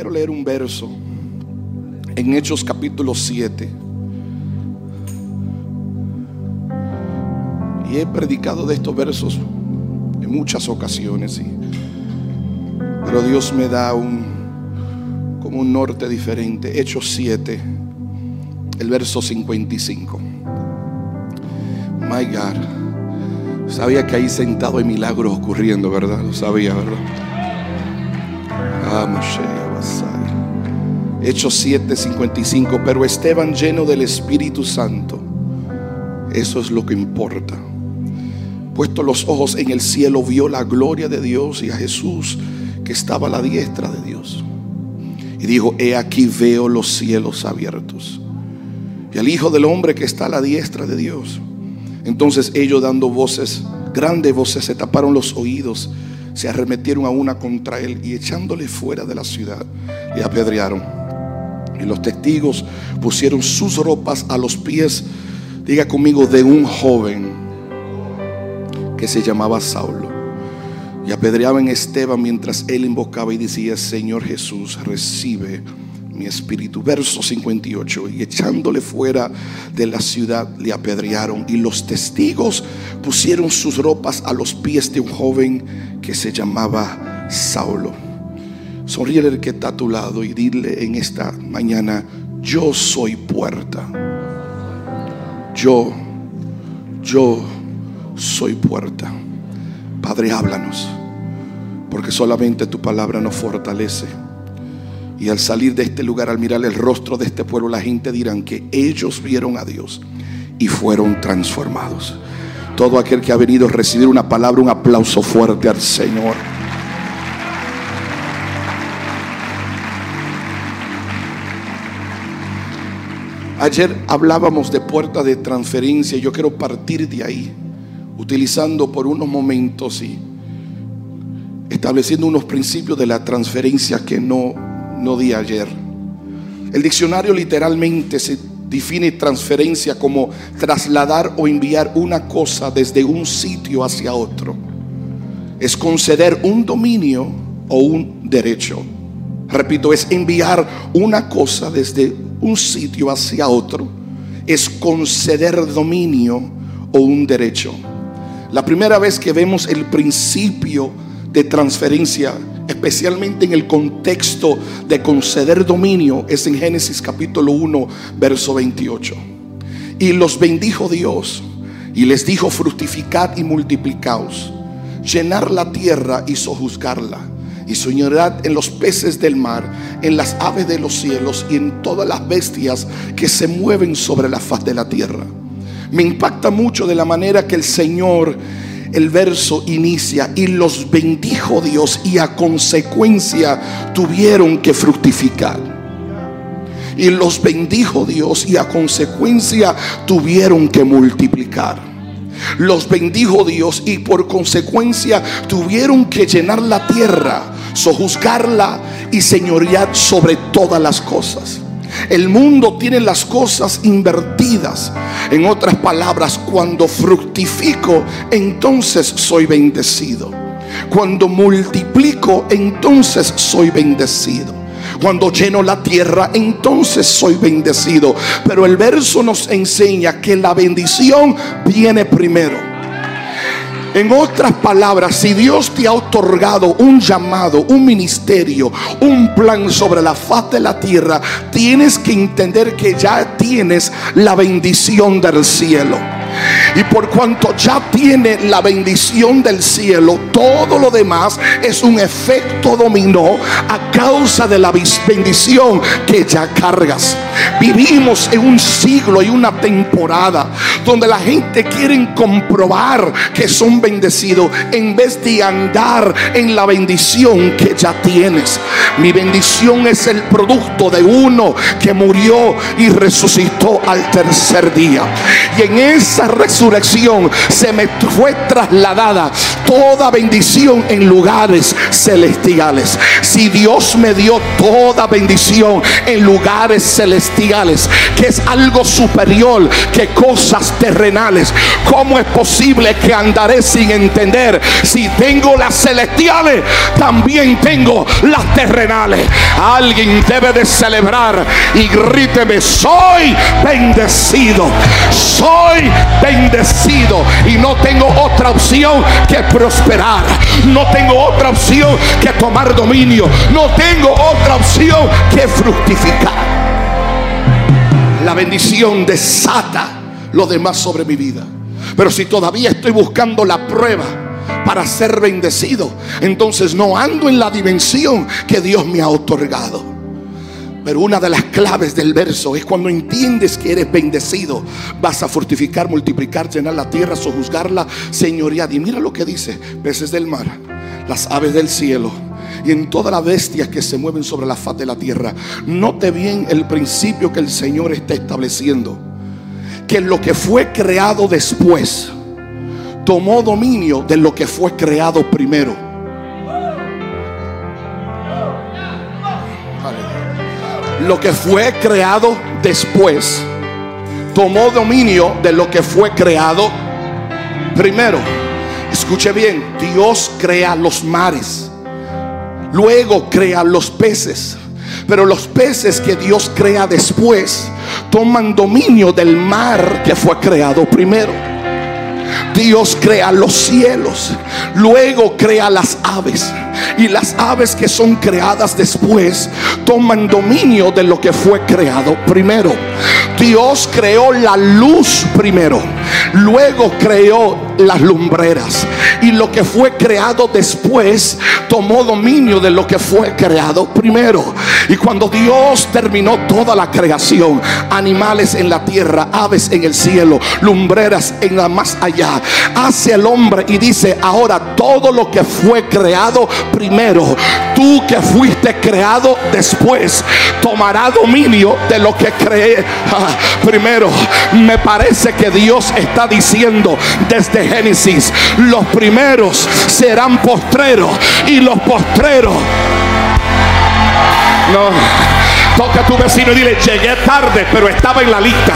quiero leer un verso en Hechos capítulo 7. Y he predicado de estos versos en muchas ocasiones, pero Dios me da un como un norte diferente. Hechos 7, el verso 55. My God. Sabía que ahí sentado hay milagros ocurriendo, ¿verdad? Lo sabía, ¿verdad? Hechos 7, 55. Pero Esteban lleno del Espíritu Santo. Eso es lo que importa. Puesto los ojos en el cielo, vio la gloria de Dios y a Jesús que estaba a la diestra de Dios. Y dijo, he aquí veo los cielos abiertos. Y al Hijo del Hombre que está a la diestra de Dios. Entonces ellos dando voces, grandes voces, se taparon los oídos, se arremetieron a una contra él y echándole fuera de la ciudad, le apedrearon. Y los testigos pusieron sus ropas a los pies, diga conmigo, de un joven que se llamaba Saulo. Y apedreaban a Esteban mientras él invocaba y decía, Señor Jesús, recibe mi espíritu. Verso 58. Y echándole fuera de la ciudad le apedrearon. Y los testigos pusieron sus ropas a los pies de un joven que se llamaba Saulo. Sonríe el que está a tu lado y dile en esta mañana, yo soy puerta. Yo, yo soy puerta. Padre, háblanos, porque solamente tu palabra nos fortalece. Y al salir de este lugar, al mirar el rostro de este pueblo, la gente dirán que ellos vieron a Dios y fueron transformados. Todo aquel que ha venido a recibir una palabra, un aplauso fuerte al Señor. Ayer hablábamos de puerta de transferencia. Yo quiero partir de ahí, utilizando por unos momentos y estableciendo unos principios de la transferencia que no, no di ayer. El diccionario literalmente se define transferencia como trasladar o enviar una cosa desde un sitio hacia otro. Es conceder un dominio o un derecho. Repito, es enviar una cosa desde un sitio hacia otro. Es conceder dominio o un derecho. La primera vez que vemos el principio de transferencia especialmente en el contexto de conceder dominio, es en Génesis capítulo 1, verso 28. Y los bendijo Dios y les dijo, fructificad y multiplicaos, llenar la tierra y sojuzgarla, y soñarad en los peces del mar, en las aves de los cielos y en todas las bestias que se mueven sobre la faz de la tierra. Me impacta mucho de la manera que el Señor el verso inicia y los bendijo Dios y a consecuencia tuvieron que fructificar. Y los bendijo Dios y a consecuencia tuvieron que multiplicar. Los bendijo Dios y por consecuencia tuvieron que llenar la tierra, sojuzgarla y señorear sobre todas las cosas. El mundo tiene las cosas invertidas. En otras palabras, cuando fructifico, entonces soy bendecido. Cuando multiplico, entonces soy bendecido. Cuando lleno la tierra, entonces soy bendecido. Pero el verso nos enseña que la bendición viene primero. En otras palabras, si Dios te ha otorgado un llamado, un ministerio, un plan sobre la faz de la tierra, tienes que entender que ya tienes la bendición del cielo. Y por cuanto ya tiene la bendición del cielo, todo lo demás es un efecto dominó a causa de la bendición que ya cargas. Vivimos en un siglo y una temporada donde la gente quiere comprobar que son bendecidos en vez de andar en la bendición que ya tienes. Mi bendición es el producto de uno que murió y resucitó al tercer día. Y en esa resurrección resurrección se me fue trasladada toda bendición en lugares celestiales. Si Dios me dio toda bendición en lugares celestiales, que es algo superior que cosas terrenales, ¿cómo es posible que andaré sin entender si tengo las celestiales, también tengo las terrenales? Alguien debe de celebrar y gríteme, soy bendecido, soy bendecido y no tengo otra opción que prosperar, no tengo otra opción que tomar dominio, no tengo otra opción que fructificar. La bendición desata lo demás sobre mi vida. Pero si todavía estoy buscando la prueba para ser bendecido, entonces no ando en la dimensión que Dios me ha otorgado. Pero una de las claves del verso es cuando entiendes que eres bendecido, vas a fortificar, multiplicar, llenar la tierra, sojuzgarla, señorear. Y mira lo que dice, peces del mar, las aves del cielo y en todas las bestias que se mueven sobre la faz de la tierra. Note bien el principio que el Señor está estableciendo. Que lo que fue creado después tomó dominio de lo que fue creado primero. Lo que fue creado después tomó dominio de lo que fue creado primero. Escuche bien, Dios crea los mares. Luego crea los peces. Pero los peces que Dios crea después toman dominio del mar que fue creado primero. Dios crea los cielos, luego crea las aves. Y las aves que son creadas después toman dominio de lo que fue creado primero. Dios creó la luz primero, luego creó las lumbreras. Y lo que fue creado después tomó dominio de lo que fue creado primero. Y cuando Dios terminó toda la creación, animales en la tierra, aves en el cielo, lumbreras en la más allá, hace el hombre y dice, ahora todo lo que fue creado primero, tú que fuiste creado después, tomará dominio de lo que creé ah, primero. Me parece que Dios está diciendo desde Génesis, los primeros serán postreros y los postreros no. Toca a tu vecino y dile, llegué tarde, pero estaba en la lista.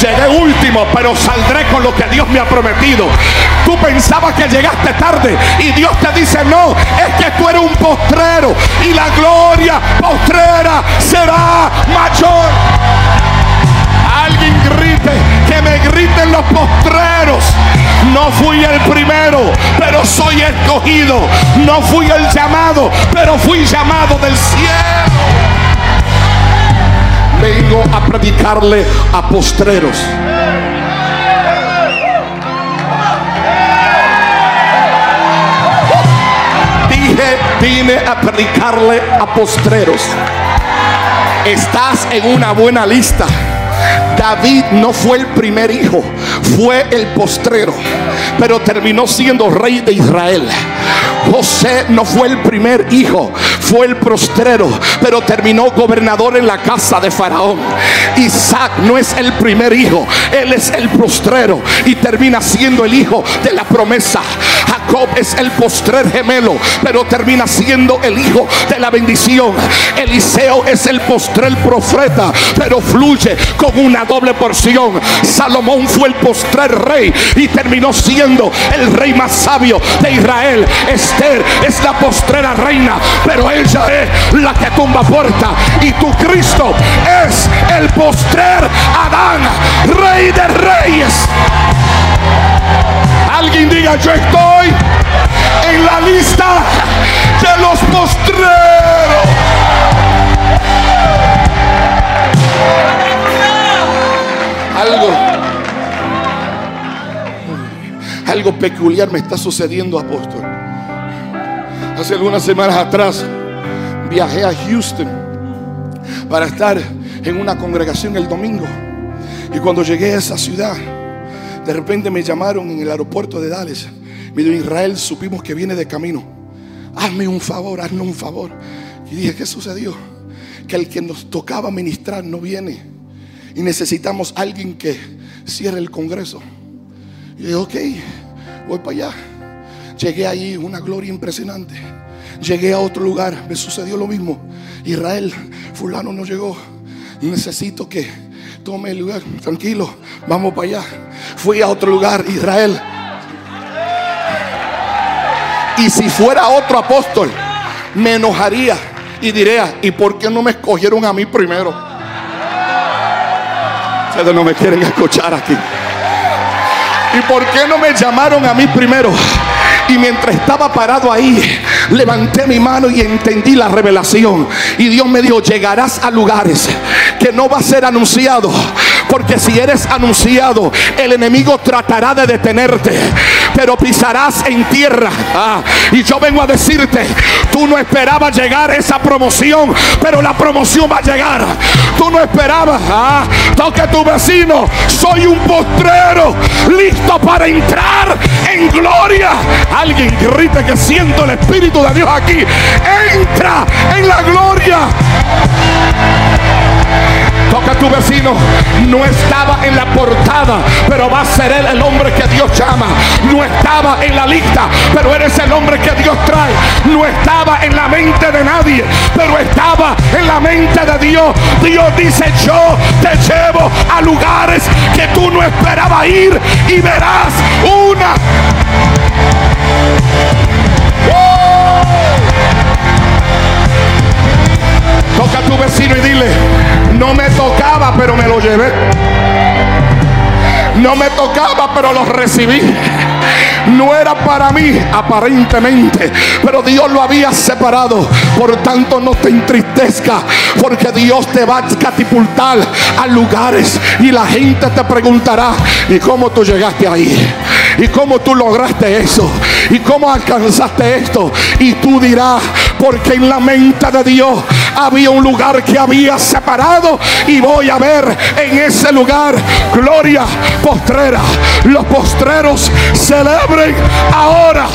Llegué último, pero saldré con lo que Dios me ha prometido. Tú pensabas que llegaste tarde y Dios te dice, no, es que tú eres un postrero y la gloria postrera será mayor. Alguien grite, que me griten los postreros. No fui el primero, pero soy escogido. No fui el llamado, pero fui llamado del cielo. Vengo a predicarle a postreros. Dije, vine a predicarle a postreros. Estás en una buena lista. David no fue el primer hijo, fue el postrero, pero terminó siendo rey de Israel. José no fue el primer hijo, fue el postrero, pero terminó gobernador en la casa de Faraón. Isaac no es el primer hijo, él es el postrero y termina siendo el hijo de la promesa. Jacob es el postrer gemelo, pero termina siendo el hijo de la bendición. Eliseo es el postrer profeta, pero fluye con una doble porción. Salomón fue el rey y terminó siendo el rey más sabio de Israel. Esther es la postrera reina, pero ella es la que tumba puerta. Y tu Cristo es el postrer Adán, rey de reyes. Alguien diga, yo estoy en la lista de los postreros. Algo, algo peculiar me está sucediendo, apóstol. Hace algunas semanas atrás viajé a Houston para estar en una congregación el domingo. Y cuando llegué a esa ciudad, de repente me llamaron en el aeropuerto de Dallas. Me dijo, Israel, supimos que viene de camino. Hazme un favor, hazme un favor. Y dije, ¿qué sucedió? Que el que nos tocaba ministrar no viene. Y necesitamos alguien que cierre el Congreso. Y dije, ok, voy para allá. Llegué ahí, una gloria impresionante. Llegué a otro lugar, me sucedió lo mismo. Israel, fulano no llegó. Necesito que tome el lugar. Tranquilo, vamos para allá. Fui a otro lugar, Israel. Y si fuera otro apóstol, me enojaría y diría, ¿y por qué no me escogieron a mí primero? Ustedes no me quieren escuchar aquí. ¿Y por qué no me llamaron a mí primero? Y mientras estaba parado ahí, levanté mi mano y entendí la revelación. Y Dios me dijo, llegarás a lugares que no va a ser anunciado. Porque si eres anunciado, el enemigo tratará de detenerte. Pero pisarás en tierra. Ah, y yo vengo a decirte, tú no esperabas llegar esa promoción, pero la promoción va a llegar. Tú no esperabas. Ah, tu vecino. Soy un postrero listo para entrar en gloria. Alguien grite que siento el Espíritu de Dios aquí. Entra en la gloria. Toca a tu vecino. No estaba en la portada, pero va a ser él el hombre que Dios llama. No estaba en la lista, pero eres el hombre que Dios trae. No estaba en la mente de nadie, pero estaba en la mente de Dios. Dios dice, yo te llevo a lugares que tú no esperabas ir y verás una. Toca a tu vecino y dile, no me tocaba, pero me lo llevé. No me tocaba, pero lo recibí. No era para mí, aparentemente, pero Dios lo había separado. Por tanto, no te entristezca, porque Dios te va a catapultar a lugares y la gente te preguntará, ¿y cómo tú llegaste ahí? ¿Y cómo tú lograste eso? ¿Y cómo alcanzaste esto? Y tú dirás, porque en la mente de Dios había un lugar que había separado y voy a ver en ese lugar gloria postrera. Los postreros celebren ahora.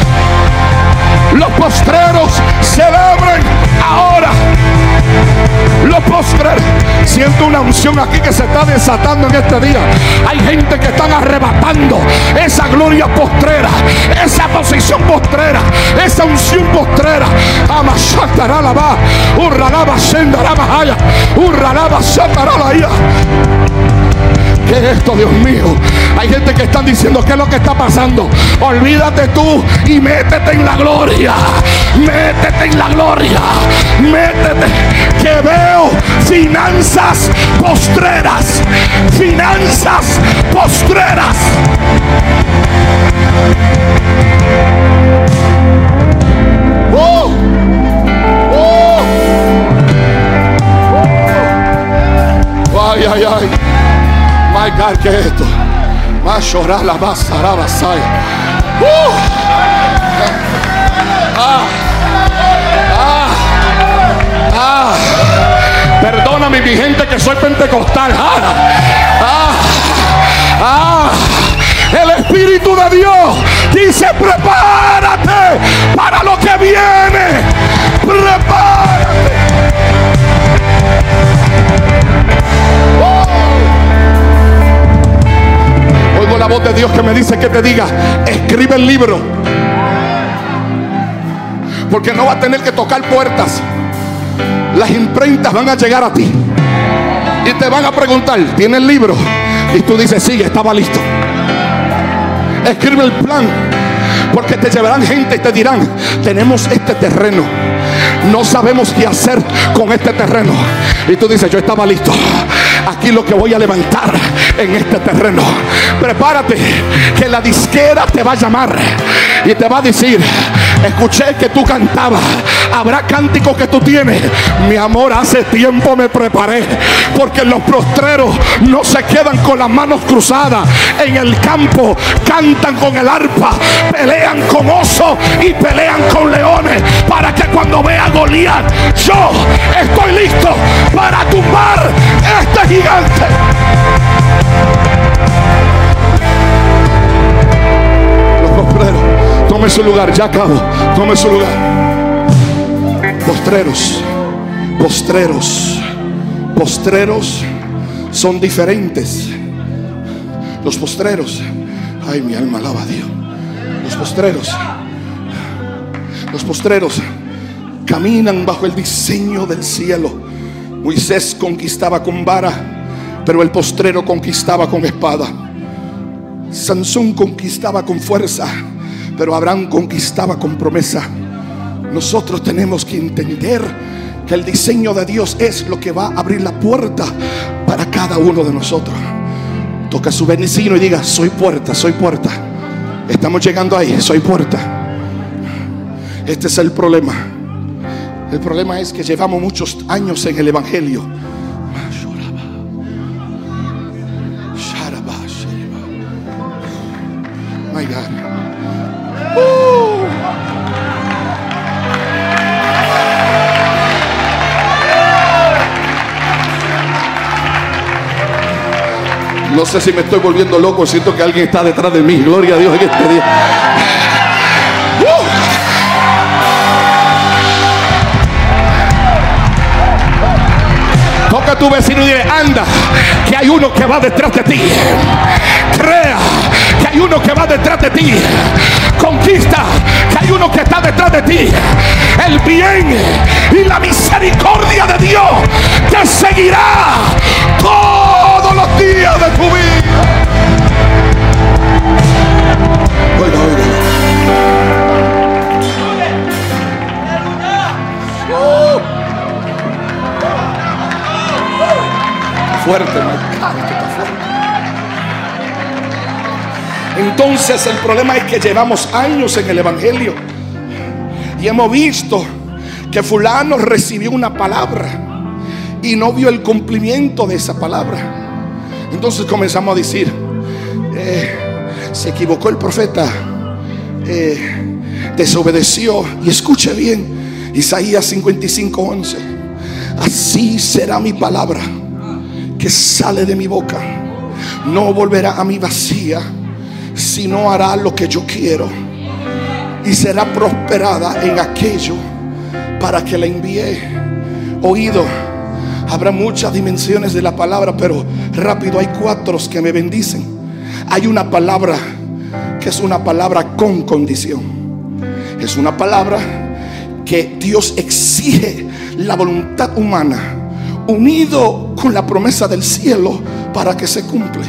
Los postreros celebren ahora. Los postreros. Siento una unción aquí que se está desatando en este día. Hay gente que están arrebatando esa gloria postrera, esa posición postrera, esa unción postrera. Amashataralaba, urralaba sendarabahaya, urralaba sataralaya. ¿Qué es esto, Dios mío? Hay gente que están diciendo qué es lo que está pasando. Olvídate tú y métete en la gloria. Métete en la gloria. Métete. Que veo finanzas postreras. Finanzas postreras. ¡Oh! ¡Oh! ¡Oh! ¡Ay, ay, ay! My God, ¿qué es esto? A llorar la más ¡Uh! Ah, ah, ah. Perdóname, mi gente, que soy pentecostal. Ah, ah, ah. El Espíritu de Dios dice: prepárate para lo que viene. Prepárate. Oigo la voz de Dios que me dice que te diga, escribe el libro. Porque no va a tener que tocar puertas. Las imprentas van a llegar a ti. Y te van a preguntar, ¿tiene el libro? Y tú dices, sí, estaba listo. Escribe el plan. Porque te llevarán gente y te dirán, tenemos este terreno. No sabemos qué hacer con este terreno. Y tú dices, yo estaba listo. Aquí lo que voy a levantar en este terreno. Prepárate que la disquera te va a llamar y te va a decir, escuché que tú cantabas. Habrá cánticos que tú tienes. Mi amor, hace tiempo me preparé. Porque los prostreros no se quedan con las manos cruzadas. En el campo cantan con el arpa. Pelean con osos y pelean con leones. Para que cuando vea Goliat, yo estoy listo para tumbar este Los postreros, tome su lugar, ya acabo, tome su lugar. Postreros, postreros, postreros son diferentes. Los postreros, Ay, mi alma alaba a Dios. Los postreros, los postreros caminan bajo el diseño del cielo. Moisés conquistaba con vara, pero el postrero conquistaba con espada. Sansón conquistaba con fuerza, pero Abraham conquistaba con promesa. Nosotros tenemos que entender que el diseño de Dios es lo que va a abrir la puerta para cada uno de nosotros. Toca su vecino y diga, soy puerta, soy puerta. Estamos llegando ahí, soy puerta. Este es el problema. El problema es que llevamos muchos años en el Evangelio. My God. No sé si me estoy volviendo loco, siento que alguien está detrás de mí. Gloria a Dios en este día. Tu vecino y dile, anda, que hay uno que va detrás de ti. Crea que hay uno que va detrás de ti. Conquista que hay uno que está detrás de ti. El bien y la misericordia de Dios te seguirá todos los días de tu vida. Fuerte. Entonces el problema es que llevamos años en el Evangelio y hemos visto que fulano recibió una palabra y no vio el cumplimiento de esa palabra. Entonces comenzamos a decir, eh, se equivocó el profeta, eh, desobedeció. Y escuche bien, Isaías 55, 11. Así será mi palabra que sale de mi boca. No volverá a mi vacía, sino hará lo que yo quiero. Y será prosperada en aquello para que la envíe. Oído, habrá muchas dimensiones de la palabra, pero rápido hay cuatro que me bendicen. Hay una palabra que es una palabra con condición. Es una palabra que Dios exige la voluntad humana unido con la promesa del cielo para que se cumple.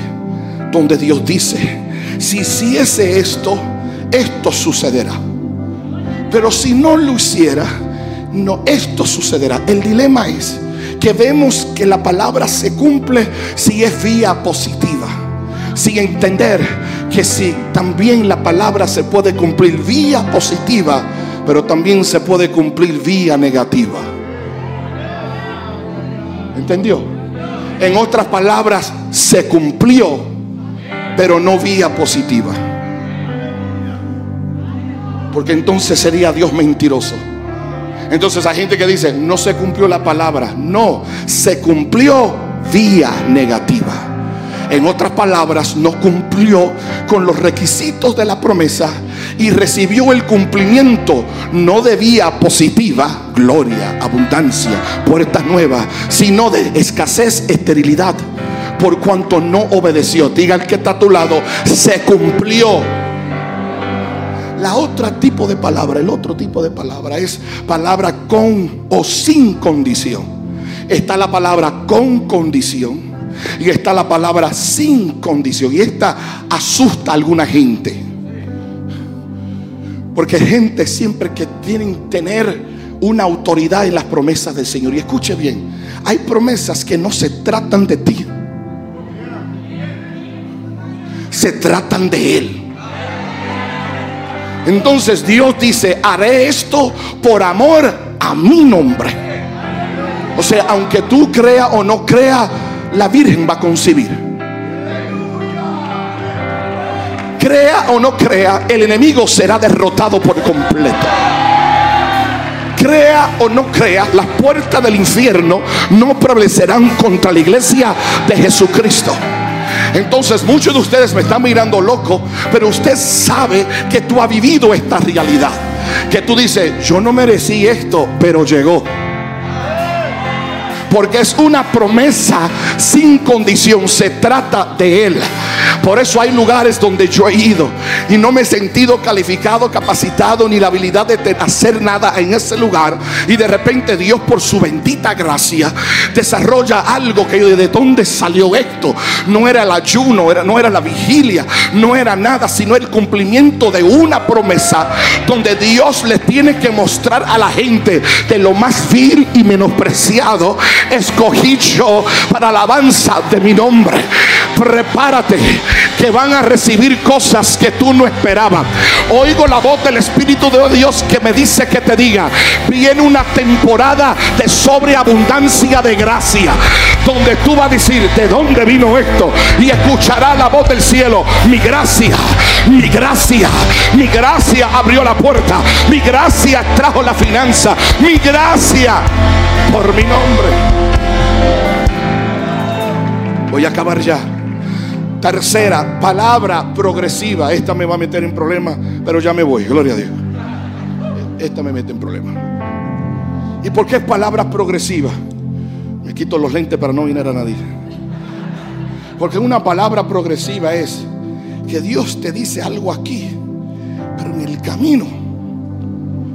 Donde Dios dice, si hiciese esto, esto sucederá. Pero si no lo hiciera, no, esto sucederá. El dilema es que vemos que la palabra se cumple si es vía positiva. Sin entender que si también la palabra se puede cumplir vía positiva, pero también se puede cumplir vía negativa. ¿Entendió? En otras palabras, se cumplió, pero no vía positiva. Porque entonces sería Dios mentiroso. Entonces hay gente que dice, no se cumplió la palabra. No, se cumplió vía negativa. En otras palabras, no cumplió con los requisitos de la promesa y recibió el cumplimiento no de vía positiva, gloria, abundancia, puertas nuevas, sino de escasez, esterilidad, por cuanto no obedeció. Diga el que está a tu lado, se cumplió. La otra tipo de palabra, el otro tipo de palabra es palabra con o sin condición. Está la palabra con condición y está la palabra sin condición. Y esta asusta a alguna gente. Porque gente siempre que tienen tener una autoridad en las promesas del Señor. Y escuche bien, hay promesas que no se tratan de ti. Se tratan de Él. Entonces Dios dice, haré esto por amor a mi nombre. O sea, aunque tú creas o no creas, la Virgen va a concebir. Crea o no crea, el enemigo será derrotado por completo. Crea o no crea, las puertas del infierno no prevalecerán contra la iglesia de Jesucristo. Entonces muchos de ustedes me están mirando loco, pero usted sabe que tú has vivido esta realidad. Que tú dices, yo no merecí esto, pero llegó. Porque es una promesa sin condición. Se trata de Él. Por eso hay lugares donde yo he ido y no me he sentido calificado, capacitado ni la habilidad de hacer nada en ese lugar. Y de repente Dios por su bendita gracia desarrolla algo que de dónde salió esto. No era el ayuno, era, no era la vigilia, no era nada, sino el cumplimiento de una promesa donde Dios le tiene que mostrar a la gente de lo más vil y menospreciado escogí yo para alabanza de mi nombre. Prepárate que van a recibir cosas que tú no esperabas. Oigo la voz del Espíritu de Dios que me dice que te diga, viene una temporada de sobreabundancia de gracia, donde tú vas a decir, ¿de dónde vino esto? Y escuchará la voz del cielo, mi gracia, mi gracia, mi gracia abrió la puerta, mi gracia trajo la finanza, mi gracia por mi nombre. Voy a acabar ya. Tercera, palabra progresiva. Esta me va a meter en problemas, pero ya me voy. Gloria a Dios. Esta me mete en problemas. ¿Y por qué es palabra progresiva? Me quito los lentes para no mirar a nadie. Porque una palabra progresiva es que Dios te dice algo aquí, pero en el camino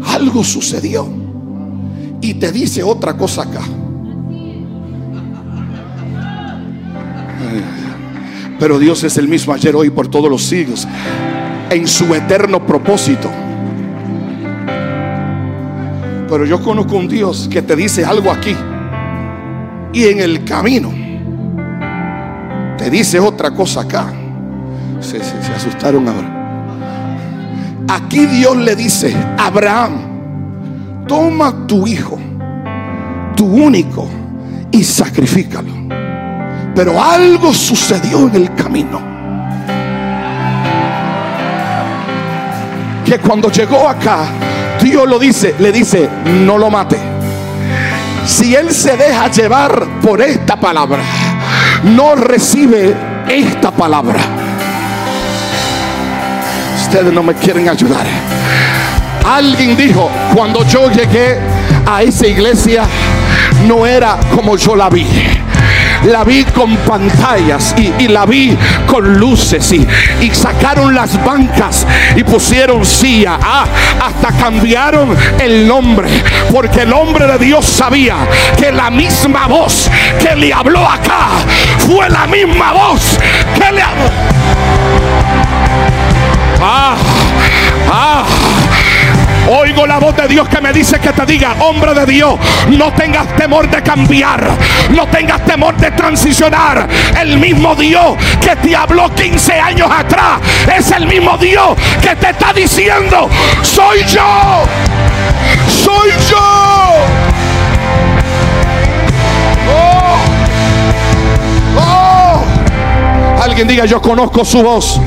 algo sucedió y te dice otra cosa acá. Pero Dios es el mismo ayer, hoy, por todos los siglos, en su eterno propósito. Pero yo conozco un Dios que te dice algo aquí y en el camino te dice otra cosa acá. Se, se asustaron ahora. Aquí Dios le dice, Abraham, toma tu hijo, tu único, y sacrifícalo. Pero algo sucedió en el camino. Que cuando llegó acá, Dios lo dice, le dice, no lo mate. Si él se deja llevar por esta palabra, no recibe esta palabra. Ustedes no me quieren ayudar. Alguien dijo, cuando yo llegué a esa iglesia, no era como yo la vi la vi con pantallas y, la vi con luces y, sacaron las bancas y pusieron silla. Ah, hasta cambiaron el nombre porque el hombre de Dios sabía que la misma voz que le habló acá fue la misma voz que le habló. Ah, ah. Oigo la voz de Dios que me dice que te diga, hombre de Dios, no tengas temor de cambiar, no tengas temor de transicionar. El mismo Dios que te habló 15 años atrás es el mismo Dios que te está diciendo, soy yo, soy yo. Oh, oh. Alguien diga, yo conozco su voz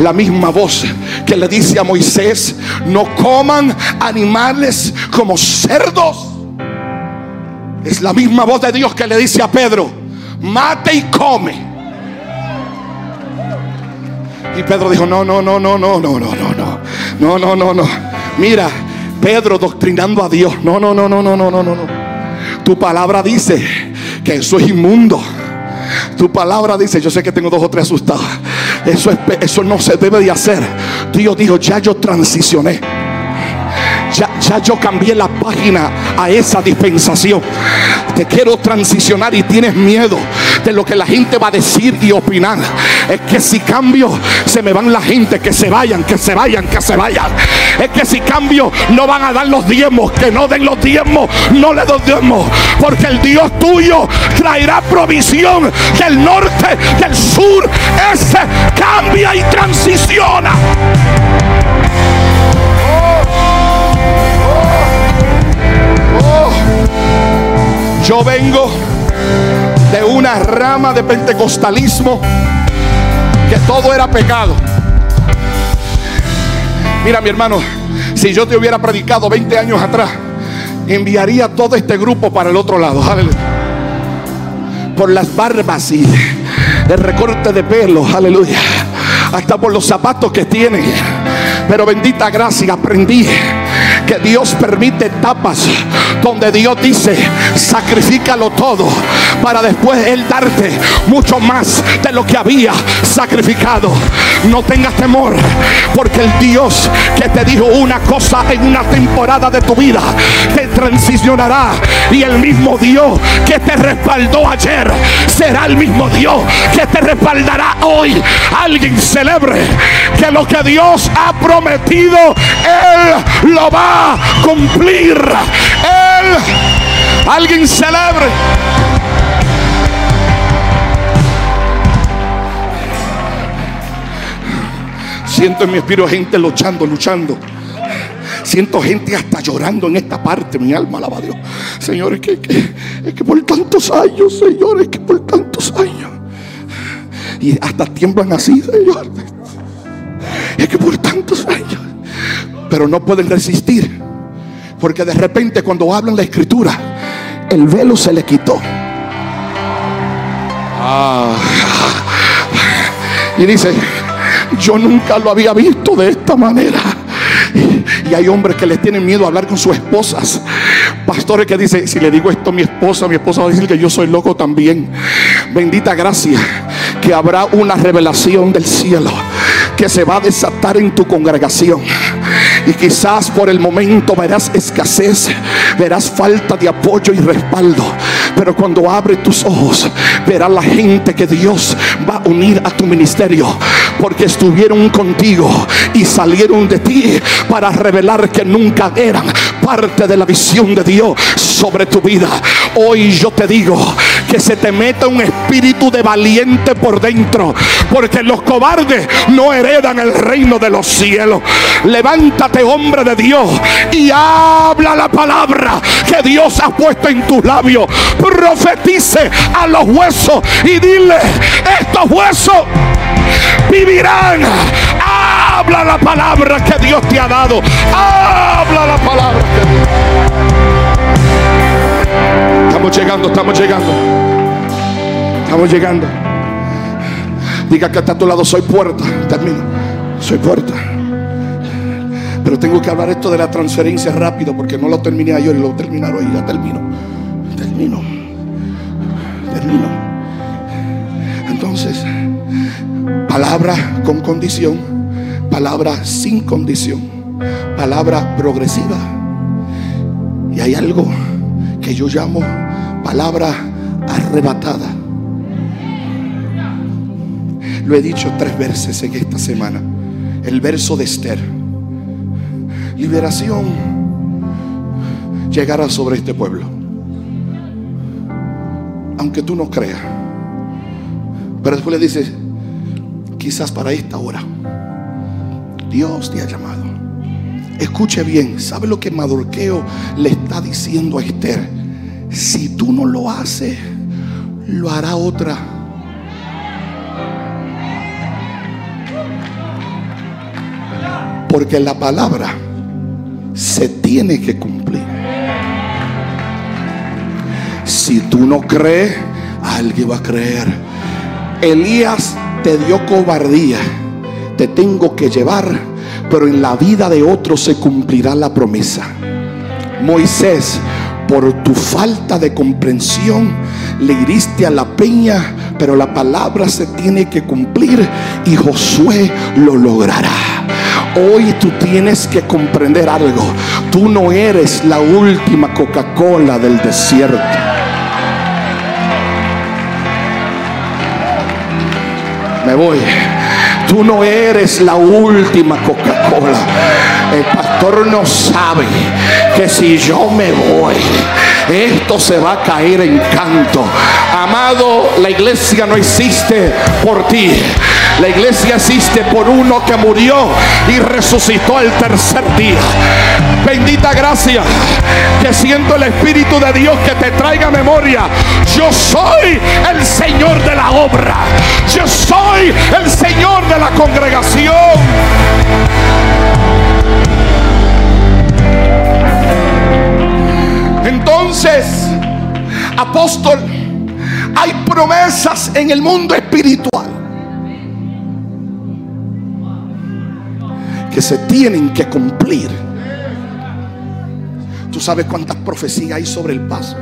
la misma voz que le dice a Moisés, no coman animales como cerdos. Es la misma voz de Dios que le dice a Pedro, mate y come. Y Pedro dijo, no, no, no, no, no, no, no, no, no, no, no, no, no. Mira, Pedro doctrinando a Dios, no, no, no, no, no, no, no, no. Tu palabra dice que eso es inmundo. Tu palabra dice, yo sé que tengo dos o tres asustados. Eso, eso no se debe de hacer. Dios dijo, ya yo transicioné. Ya, ya, yo cambié la página a esa dispensación. Te quiero transicionar y tienes miedo de lo que la gente va a decir y opinar. Es que si cambio, se me van la gente. Que se vayan, que se vayan, que se vayan. Es que si cambio, no van a dar los diezmos. Que no den los diezmos, no le den diezmos. Porque el Dios tuyo traerá provisión del norte, del sur. Ese cambia y transiciona. Yo vengo de una rama de pentecostalismo que todo era pecado. Mira mi hermano, si yo te hubiera predicado 20 años atrás, enviaría todo este grupo para el otro lado. Por las barbas y el recorte de pelo. Aleluya. Hasta por los zapatos que tienen. Pero bendita gracia aprendí que Dios permite etapas donde Dios dice, sacrifícalo todo para después Él darte mucho más de lo que había sacrificado. No tengas temor, porque el Dios que te dijo una cosa en una temporada de tu vida, te transicionará. Y el mismo Dios que te respaldó ayer, será el mismo Dios que te respaldará hoy. Alguien celebre que lo que Dios ha prometido, Él lo va cumplir. Él, alguien celebre. Siento en mi espíritu gente luchando, luchando. Siento gente hasta llorando en esta parte. Mi alma alaba a Dios. Señor, es que, es que por tantos años, Señor, es que por tantos años. Y hasta tiemblan así, Señor. Es que por tantos años. Pero no pueden resistir. Porque de repente cuando hablan la escritura, el velo se le quitó. Ah. Y dice, yo nunca lo había visto de esta manera. Y hay hombres que les tienen miedo a hablar con sus esposas. Pastores que dicen, si le digo esto a mi esposa, mi esposa va a decir que yo soy loco también. Bendita gracia que habrá una revelación del cielo que se va a desatar en tu congregación. Y quizás por el momento verás escasez, verás falta de apoyo y respaldo. Pero cuando abre tus ojos, verás la gente que Dios va a unir a tu ministerio. Porque estuvieron contigo y salieron de ti para revelar que nunca eran parte de la visión de Dios sobre tu vida. Hoy yo te digo que se te meta un espíritu de valiente por dentro. Porque los cobardes no heredan el reino de los cielos. Levántate, hombre de Dios, y habla la palabra que Dios ha puesto en tus labios. Profetice a los huesos y dile, estos huesos vivirán. Habla la palabra que Dios te ha dado. Habla la palabra Estamos llegando, estamos llegando. Estamos llegando. Diga que está a tu lado, soy puerta. Termino. Soy puerta. Pero tengo que hablar esto de la transferencia rápido porque no lo terminé ayer y lo terminaré hoy. Ya termino. Termino. Termino. Entonces, palabra con condición, palabra sin condición, palabra progresiva. Y hay algo que yo llamo palabra arrebatada. Lo he dicho tres veces en esta semana. El verso de Esther. Liberación llegará sobre este pueblo. Aunque tú no creas. Pero después le dices, quizás para esta hora, Dios te ha llamado. Escuche bien, ¿sabe lo que Madurqueo le está diciendo a Esther? Si tú no lo haces, lo hará otra. Porque la palabra se tiene que cumplir. Si tú no crees, alguien va a creer. Elías te dio cobardía. Te tengo que llevar, pero en la vida de otro se cumplirá la promesa. Moisés, por tu falta de comprensión, le iriste a la peña, pero la palabra se tiene que cumplir y Josué lo logrará. Hoy tú tienes que comprender algo. Tú no eres la última Coca-Cola del desierto. Me voy. Tú no eres la última Coca-Cola. El pastor no sabe que si yo me voy, esto se va a caer en canto. Amado, la iglesia no existe por ti. La iglesia existe por uno que murió y resucitó el tercer día. Bendita gracia que siento el Espíritu de Dios que te traiga memoria. Yo soy el Señor de la obra. Yo soy el Señor de la congregación. Entonces, apóstol, hay promesas en el mundo espiritual que se tienen que cumplir. Tú sabes cuántas profecías hay sobre el paso.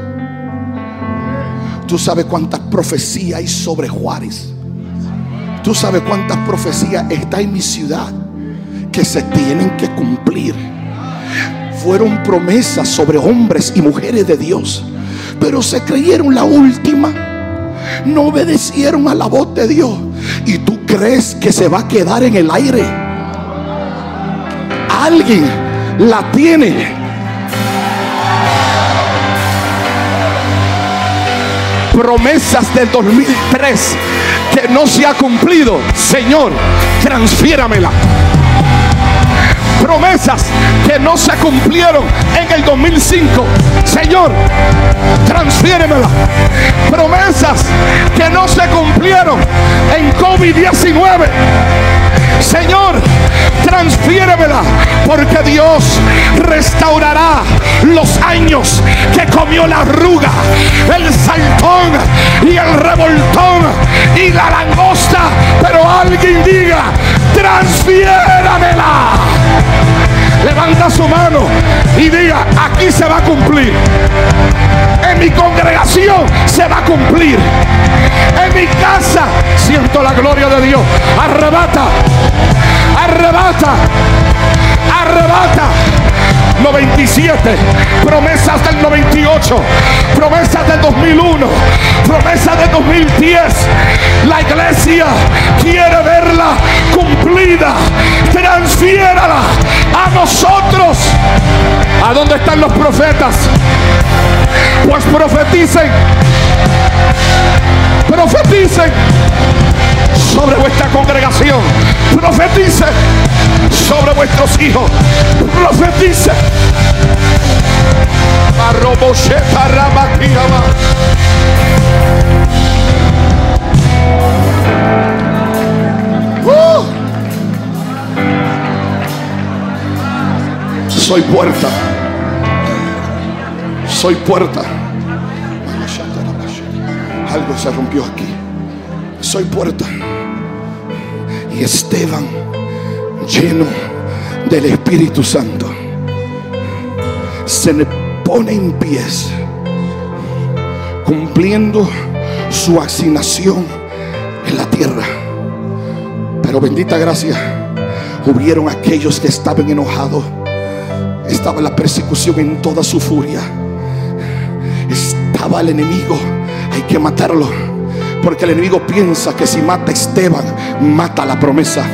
Tú sabes cuántas profecías hay sobre Juárez. Tú sabes cuántas profecías está en mi ciudad que se tienen que cumplir. Fueron promesas sobre hombres y mujeres de Dios, pero se creyeron la última. No obedecieron a la voz de Dios. Y tú crees que se va a quedar en el aire. Alguien la tiene. Promesas del 2003 que no se ha cumplido. Señor, transfiéramela promesas que no se cumplieron en el 2005. Señor, transfiéremela. Promesas que no se cumplieron en COVID-19. Señor, transfiéremela porque Dios restaurará los años que comió la arruga, el saltón y el revoltón y la langosta. Pero alguien diga, transfiéramela. Levanta su mano y diga, aquí se va a cumplir. En mi congregación se va a cumplir. En mi casa siento la gloria de Dios. Arrebata, arrebata, arrebata. 97, promesas del 98, promesas del 2001, promesas del 2010. La iglesia quiere verla cumplida. Transfiérala a nosotros. ¿A dónde están los profetas? Pues profeticen. Profeticen sobre vuestra congregación. Profetice sobre vuestros hijos. Profetice. Uh. Soy puerta. Soy puerta. Algo se rompió aquí. Soy puerta. Esteban, lleno del Espíritu Santo, se le pone en pies, cumpliendo su asignación en la tierra. Pero bendita gracia, hubieron aquellos que estaban enojados. Estaba la persecución en toda su furia. Estaba el enemigo. Hay que matarlo. Porque el enemigo piensa que si mata a Esteban, mata la promesa.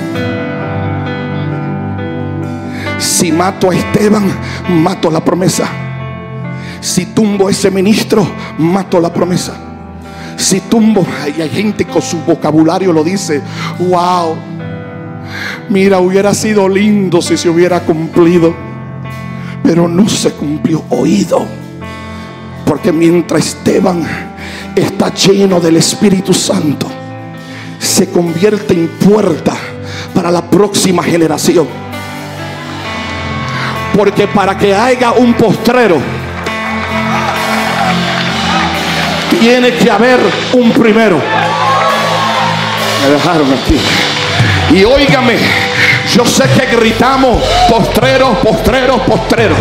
Si mato a Esteban, mato la promesa. Si tumbo a ese ministro, mato la promesa. Si tumbo, y hay gente con su vocabulario lo dice, wow, mira, hubiera sido lindo si se hubiera cumplido, pero no se cumplió oído. Porque mientras Esteban está lleno del Espíritu Santo, se convierte en puerta para la próxima generación. Porque para que haya un postrero, tiene que haber un primero. Me dejaron aquí. Y óigame, yo sé que gritamos postreros, postreros, postreros.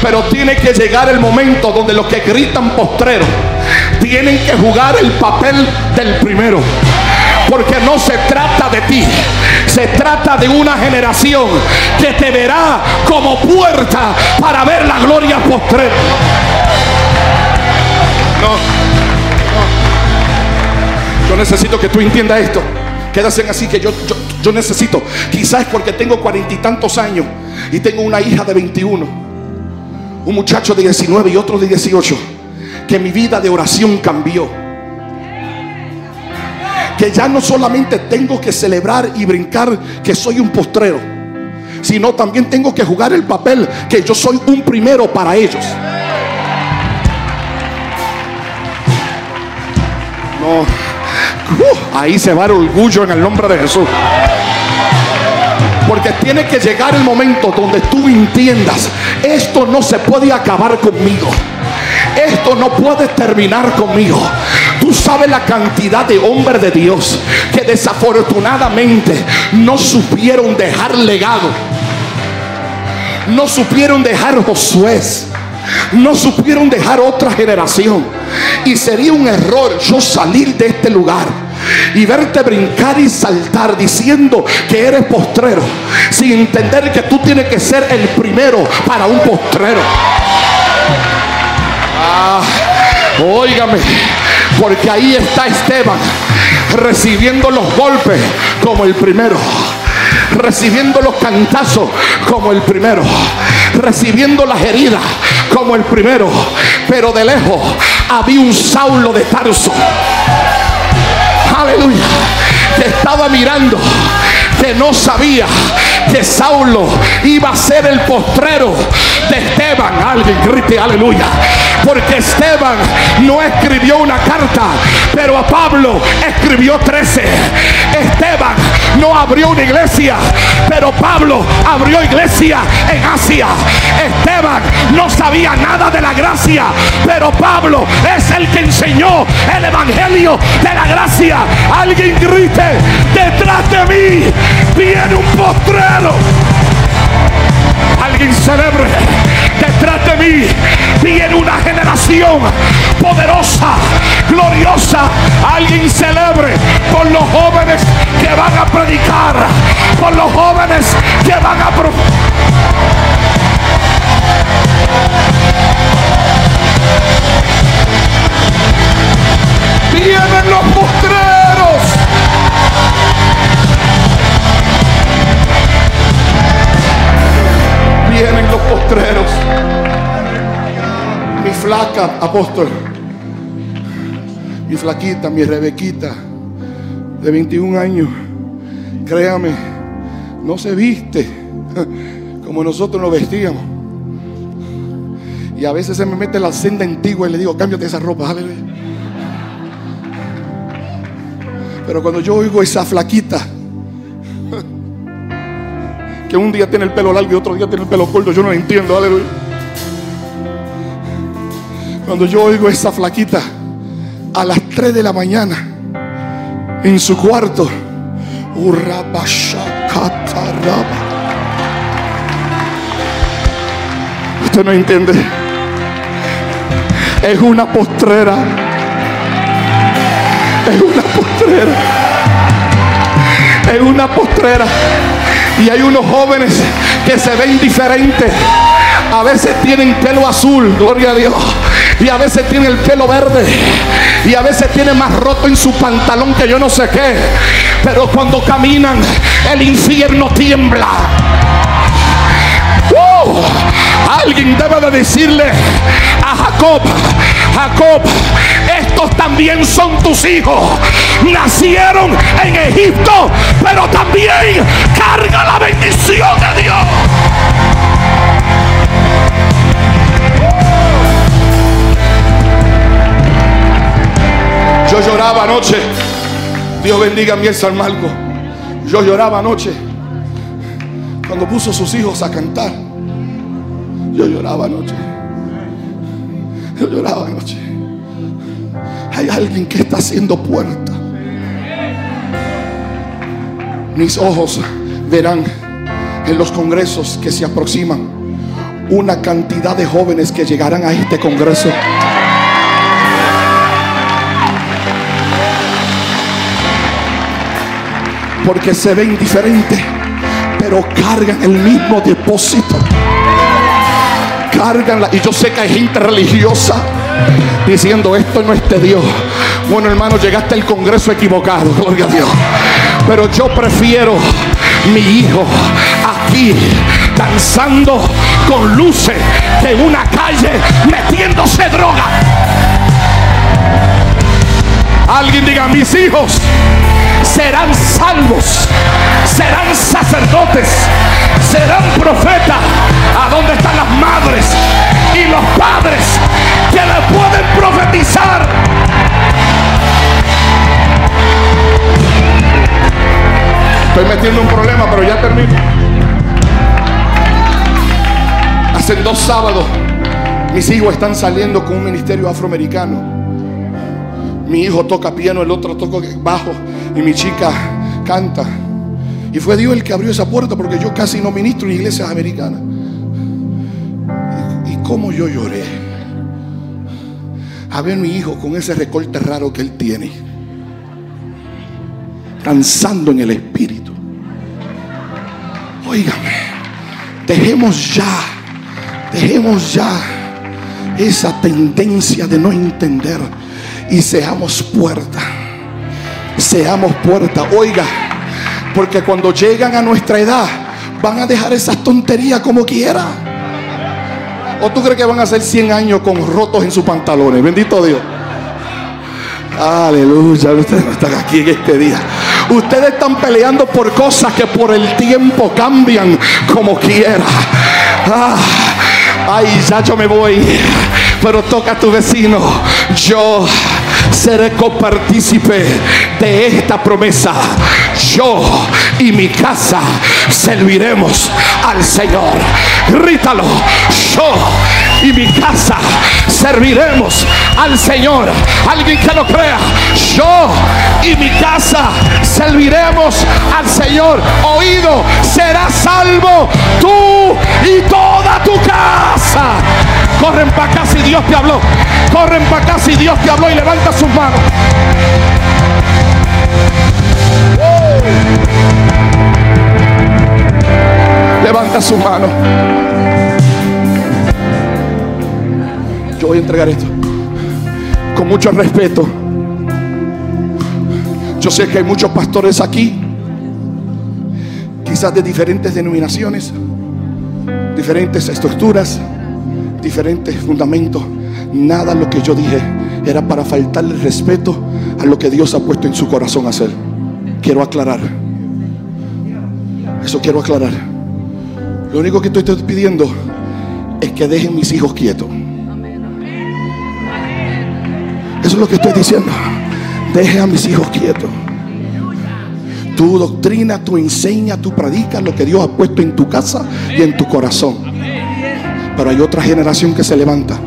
Pero tiene que llegar el momento donde los que gritan postreros tienen que jugar el papel del primero. Porque no se trata de ti, se trata de una generación que te verá como puerta para ver la gloria postrera. No, no. Yo necesito que tú entiendas esto. Quédase así que yo, yo, yo necesito. Quizás porque tengo cuarenta y tantos años y tengo una hija de 21, un muchacho de 19 y otro de 18 que mi vida de oración cambió. Que ya no solamente tengo que celebrar y brincar que soy un postrero, sino también tengo que jugar el papel que yo soy un primero para ellos. No, uh, ahí se va el orgullo en el nombre de Jesús. Porque tiene que llegar el momento donde tú entiendas, esto no se puede acabar conmigo. Esto no puede terminar conmigo. Tú sabes la cantidad de hombres de Dios que desafortunadamente no supieron dejar legado. No supieron dejar Josué. no supieron dejar otra generación. Y sería un error yo salir de este lugar y verte brincar y saltar diciendo que eres postrero, sin entender que tú tienes que ser el primero para un postrero. Ah, óigame, porque ahí está Esteban recibiendo los golpes como el primero recibiendo los cantazos como el primero, recibiendo las heridas como el primero, pero de lejos había un Saulo de Tarso. Aleluya. Que estaba mirando, que no sabía que Saulo iba a ser el postrero Esteban. Alguien grite aleluya. Porque Esteban no escribió una carta, pero a Pablo escribió 13. Esteban no abrió una iglesia, pero Pablo abrió iglesia en Asia. Esteban no sabía nada de la gracia, pero Pablo es el que enseñó el evangelio de la gracia. Alguien grite, detrás de mí viene un postrero. Alguien celebre. Detrás de mí viene una generación poderosa, gloriosa. Alguien celebre por los jóvenes que van a predicar, por los jóvenes que van a Vienen los. Vienen los postreros. Mi flaca, apóstol. Mi flaquita, mi Rebequita, de 21 años. Créame, no se viste como nosotros nos vestíamos. Y a veces se me mete la senda antigua y le digo, cámbiate esa ropa, Pero cuando yo oigo esa flaquita, que un día tiene el pelo largo y otro día tiene el pelo corto, yo no entiendo, aleluya. Cuando yo oigo esa flaquita a las 3 de la mañana en su cuarto, usted no entiende. Es una postrera. Es una postrera. Es una postrera. Y hay unos jóvenes que se ven diferentes. A veces tienen pelo azul, gloria a Dios. Y a veces tienen el pelo verde. Y a veces tienen más roto en su pantalón que yo no sé qué. Pero cuando caminan, el infierno tiembla. ¡Uh! Alguien debe de decirle a Jacob, Jacob, estos también son tus hijos. Nacieron en Egipto, pero también carga la bendición de Dios. Yo lloraba anoche. Dios bendiga a mi San Marco. Yo lloraba anoche cuando puso sus hijos a cantar. Yo lloraba anoche. Yo lloraba anoche. Hay alguien que está haciendo puerta. Mis ojos verán en los congresos que se aproximan una cantidad de jóvenes que llegarán a este congreso. Porque se ven diferentes, pero cargan el mismo depósito. Y yo sé que hay gente religiosa diciendo esto no es de Dios. Bueno, hermano, llegaste al congreso equivocado, gloria a Dios. Pero yo prefiero mi hijo aquí danzando con luces en una calle metiéndose droga. Alguien diga, mis hijos serán salvos, serán sacerdotes, serán profetas. ¿A dónde están las madres y los padres que le pueden profetizar? Estoy metiendo un problema, pero ya termino. Hace dos sábados mis hijos están saliendo con un ministerio afroamericano. Mi hijo toca piano, el otro toca bajo y mi chica canta. Y fue Dios el que abrió esa puerta porque yo casi no ministro en iglesias americanas. Y, cómo yo lloré a ver mi hijo con ese recorte raro que él tiene, danzando en el espíritu. Óigame, dejemos ya, dejemos ya esa tendencia de no entender y seamos puerta. Seamos puerta. Oiga, porque cuando llegan a nuestra edad van a dejar esas tonterías como quiera. ¿O tú crees que van a ser 100 años con rotos en sus pantalones? Bendito Dios. Aleluya. Ustedes no están aquí en este día. Ustedes están peleando por cosas que por el tiempo cambian como quiera. Ah, ay, ya yo me voy. Pero toca a tu vecino. Yo seré copartícipe de esta promesa. Yo y mi casa serviremos al Señor. Grítalo. Yo y mi casa serviremos al Señor. Alguien que lo crea. Yo y mi casa serviremos al Señor. Oído, será salvo tú y toda tu casa. Corren para acá si Dios te habló. Corren para acá si Dios te habló y levanta sus manos. Levanta sus manos. Yo voy a entregar esto con mucho respeto. Yo sé que hay muchos pastores aquí, quizás de diferentes denominaciones, diferentes estructuras, diferentes fundamentos. Nada lo que yo dije era para faltarle respeto a lo que Dios ha puesto en su corazón hacer. Quiero aclarar. Eso quiero aclarar. Lo único que estoy pidiendo es que dejen mis hijos quietos. Eso es lo que estoy diciendo. Deje a mis hijos quietos. Tu doctrina, tu enseña, tu predicas lo que Dios ha puesto en tu casa y en tu corazón. Pero hay otra generación que se levanta.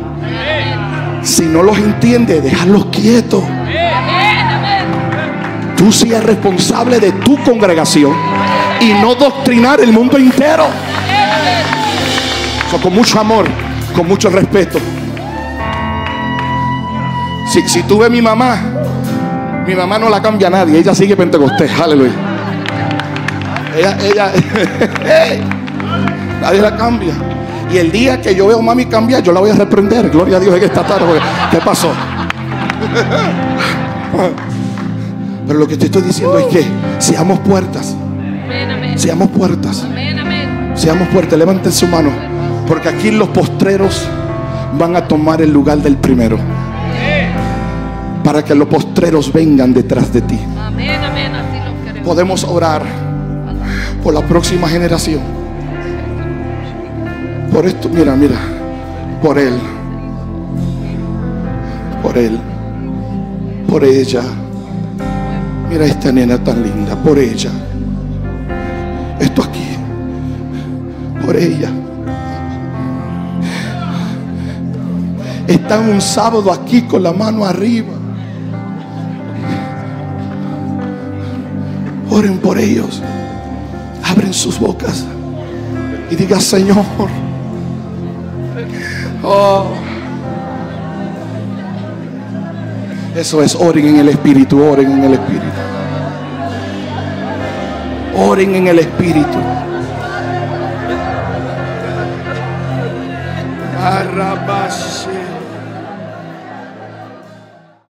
Si no los entiende, déjalos quietos. Tú seas responsable de tu congregación y no doctrinar el mundo entero. con mucho amor, con mucho respeto. Si, si tú ves mi mamá, mi mamá no la cambia a nadie, ella sigue Pentecostés, aleluya. Ella, ella, nadie la cambia. Y el día que yo veo a mami cambiar, yo la voy a reprender. Gloria a Dios en esta tarde. ¿Qué pasó? Pero lo que te estoy diciendo es que seamos puertas. Seamos puertas. Seamos puertas. Levanten su mano. Porque aquí los postreros van a tomar el lugar del primero. Para que los postreros vengan detrás de ti. Podemos orar por la próxima generación. Por esto, mira, mira. Por él. Por él. Por ella. Mira esta nena tan linda. Por ella. Esto aquí. Por ella. Están un sábado aquí con la mano arriba. Oren por ellos. Abren sus bocas. Y diga, Señor. Oh. Eso es, oren en el Espíritu, oren en el Espíritu. Oren en el Espíritu.